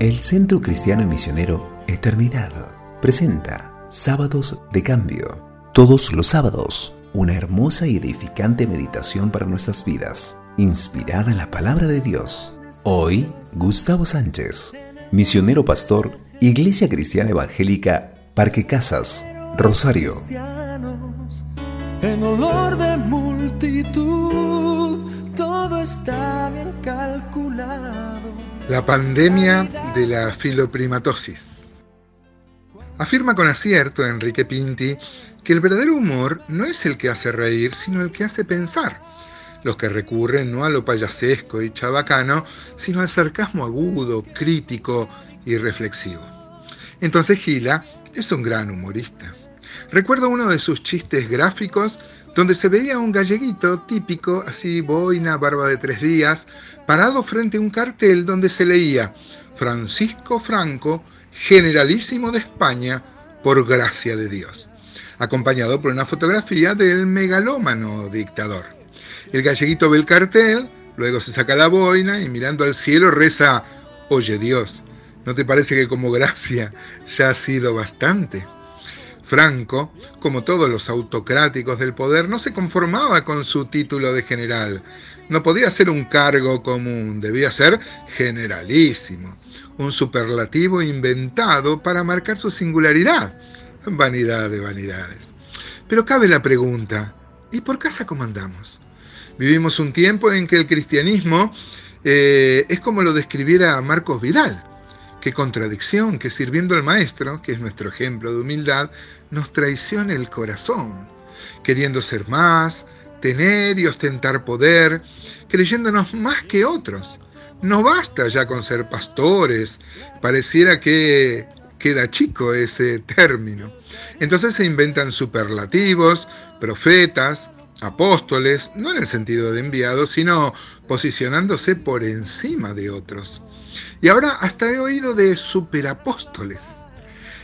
El Centro Cristiano y Misionero Eternidad presenta Sábados de Cambio. Todos los sábados, una hermosa y edificante meditación para nuestras vidas, inspirada en la palabra de Dios. Hoy, Gustavo Sánchez, misionero pastor, Iglesia Cristiana Evangélica, Parque Casas, Rosario. En olor de multitud, todo está bien calculado. La pandemia de la filoprimatosis. Afirma con acierto Enrique Pinti que el verdadero humor no es el que hace reír, sino el que hace pensar. Los que recurren no a lo payasesco y chabacano, sino al sarcasmo agudo, crítico y reflexivo. Entonces Gila es un gran humorista. Recuerdo uno de sus chistes gráficos donde se veía un galleguito típico, así boina, barba de tres días, parado frente a un cartel donde se leía Francisco Franco, generalísimo de España, por gracia de Dios, acompañado por una fotografía del megalómano dictador. El galleguito ve el cartel, luego se saca la boina y mirando al cielo reza, Oye Dios, ¿no te parece que como gracia ya ha sido bastante? Franco, como todos los autocráticos del poder, no se conformaba con su título de general. No podía ser un cargo común, debía ser generalísimo, un superlativo inventado para marcar su singularidad. Vanidad de vanidades. Pero cabe la pregunta, ¿y por casa cómo andamos? Vivimos un tiempo en que el cristianismo eh, es como lo describiera Marcos Vidal Qué contradicción que sirviendo al Maestro, que es nuestro ejemplo de humildad, nos traicione el corazón, queriendo ser más, tener y ostentar poder, creyéndonos más que otros. No basta ya con ser pastores, pareciera que queda chico ese término. Entonces se inventan superlativos, profetas, apóstoles, no en el sentido de enviados, sino posicionándose por encima de otros. Y ahora hasta he oído de superapóstoles.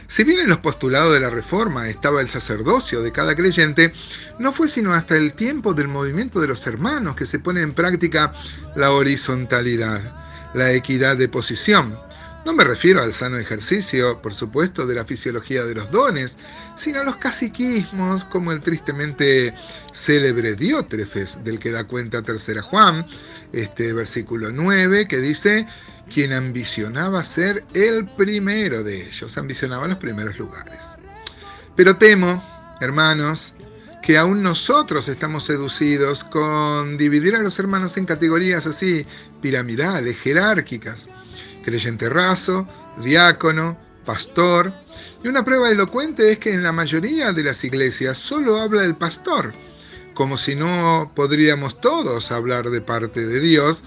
Si bien en los postulados de la Reforma estaba el sacerdocio de cada creyente, no fue sino hasta el tiempo del movimiento de los hermanos que se pone en práctica la horizontalidad, la equidad de posición. No me refiero al sano ejercicio, por supuesto, de la fisiología de los dones, sino a los caciquismos, como el tristemente célebre Diótrefes, del que da cuenta Tercera Juan, este versículo 9, que dice, quien ambicionaba ser el primero de ellos, ambicionaba los primeros lugares. Pero temo, hermanos, que aún nosotros estamos seducidos con dividir a los hermanos en categorías así, piramidales, jerárquicas, creyente raso, diácono, pastor, y una prueba elocuente es que en la mayoría de las iglesias solo habla el pastor, como si no podríamos todos hablar de parte de Dios,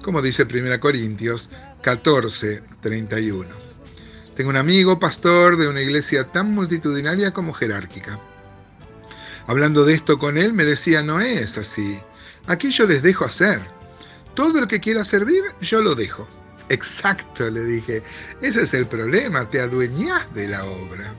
como dice 1 Corintios 14, 31. Tengo un amigo pastor de una iglesia tan multitudinaria como jerárquica. Hablando de esto con él, me decía, no es así. Aquí yo les dejo hacer. Todo el que quiera servir, yo lo dejo. Exacto, le dije. Ese es el problema, te adueñas de la obra.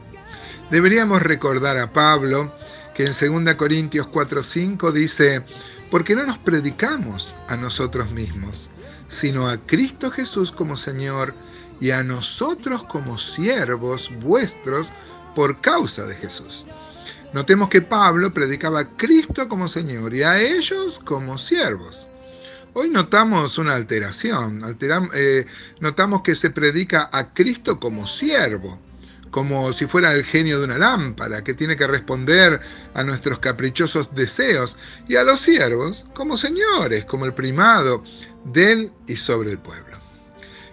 Deberíamos recordar a Pablo que en 2 Corintios 4:5 dice, porque no nos predicamos a nosotros mismos, sino a Cristo Jesús como Señor y a nosotros como siervos vuestros por causa de Jesús. Notemos que Pablo predicaba a Cristo como Señor y a ellos como siervos. Hoy notamos una alteración, eh, notamos que se predica a Cristo como siervo, como si fuera el genio de una lámpara que tiene que responder a nuestros caprichosos deseos, y a los siervos como señores, como el primado, del y sobre el pueblo.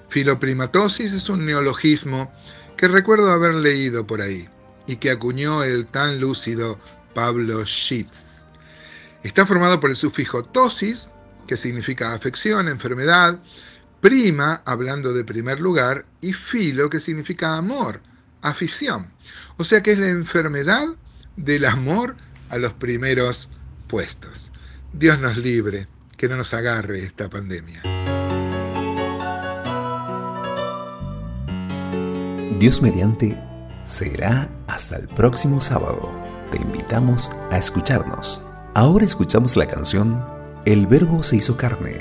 Filoprimatosis es un neologismo que recuerdo haber leído por ahí y que acuñó el tan lúcido Pablo Schiff. Está formado por el sufijo tosis, que significa afección, enfermedad, prima, hablando de primer lugar, y filo, que significa amor, afición. O sea que es la enfermedad del amor a los primeros puestos. Dios nos libre que no nos agarre esta pandemia. Dios mediante será hasta el próximo sábado. Te invitamos a escucharnos. Ahora escuchamos la canción El Verbo se hizo carne.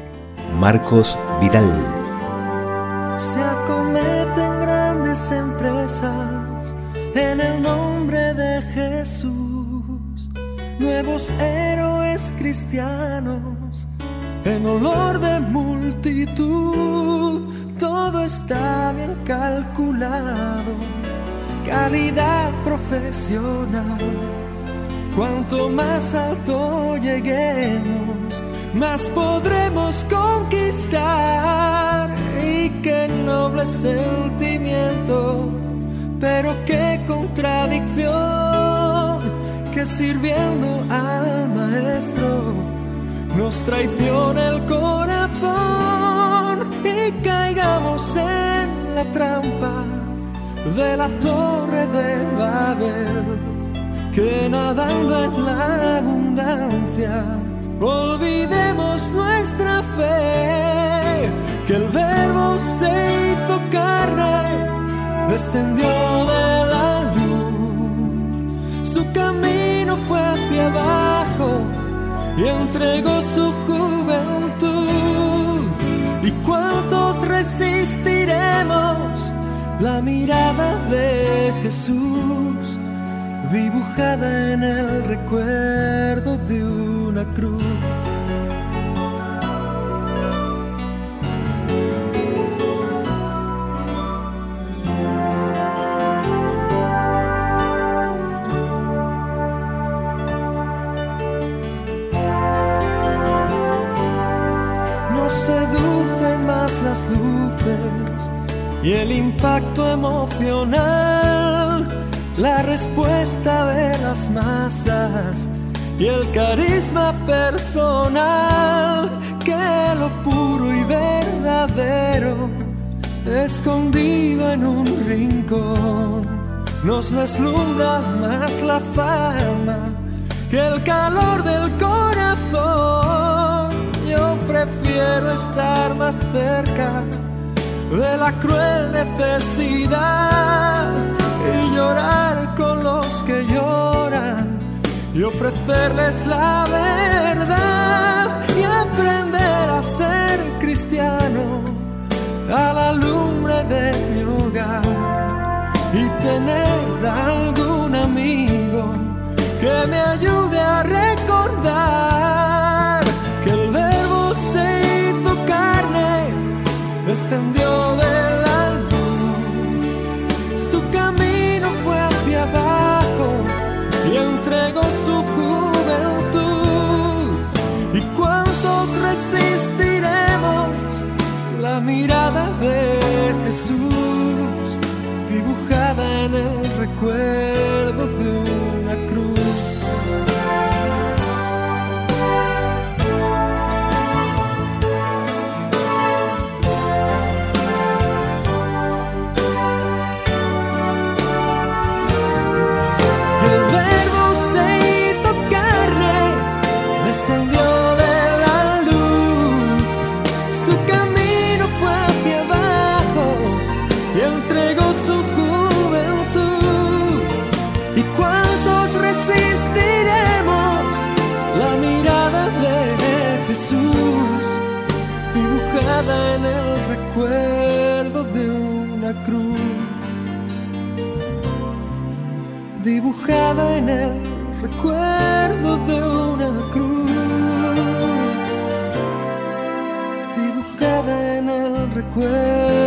Marcos Vidal. Se acomete en el nombre de Jesús. Nuevos héroes cristianos en olor de multitud. Todo está bien calculado, calidad profesional. Cuanto más alto lleguemos, más podremos conquistar. Y qué noble sentimiento, pero qué contradicción que sirviendo al Maestro nos traiciona el corazón y caigamos en la trampa de la torre de Babel, que nadando en la abundancia olvidemos nuestra fe, que el verbo se hizo carne, descendió de la luz, su camino fue hacia abajo y entregó su juventud. ¿Y cuántos resistiremos la mirada de Jesús dibujada en el recuerdo de una cruz? Nos seducen más las luces y el impacto emocional, la respuesta de las masas y el carisma personal, que lo puro y verdadero, escondido en un rincón, nos deslumbra más la fama que el calor del corazón. Yo prefiero estar más cerca de la cruel necesidad y llorar con los que lloran y la verdad y aprender a ser cristiano a la lumbre de mi hogar y tener algún amigo que me ayude a recordar que el verbo se hizo carne, descendió resistiremos. La mirada de Jesús dibujada en el recuerdo su camino fue hacia abajo y entregó su juventud. ¿Y cuántos resistiremos la mirada de Jesús dibujada en el recuerdo de una cruz? dibujada en el recuerdo de una 归。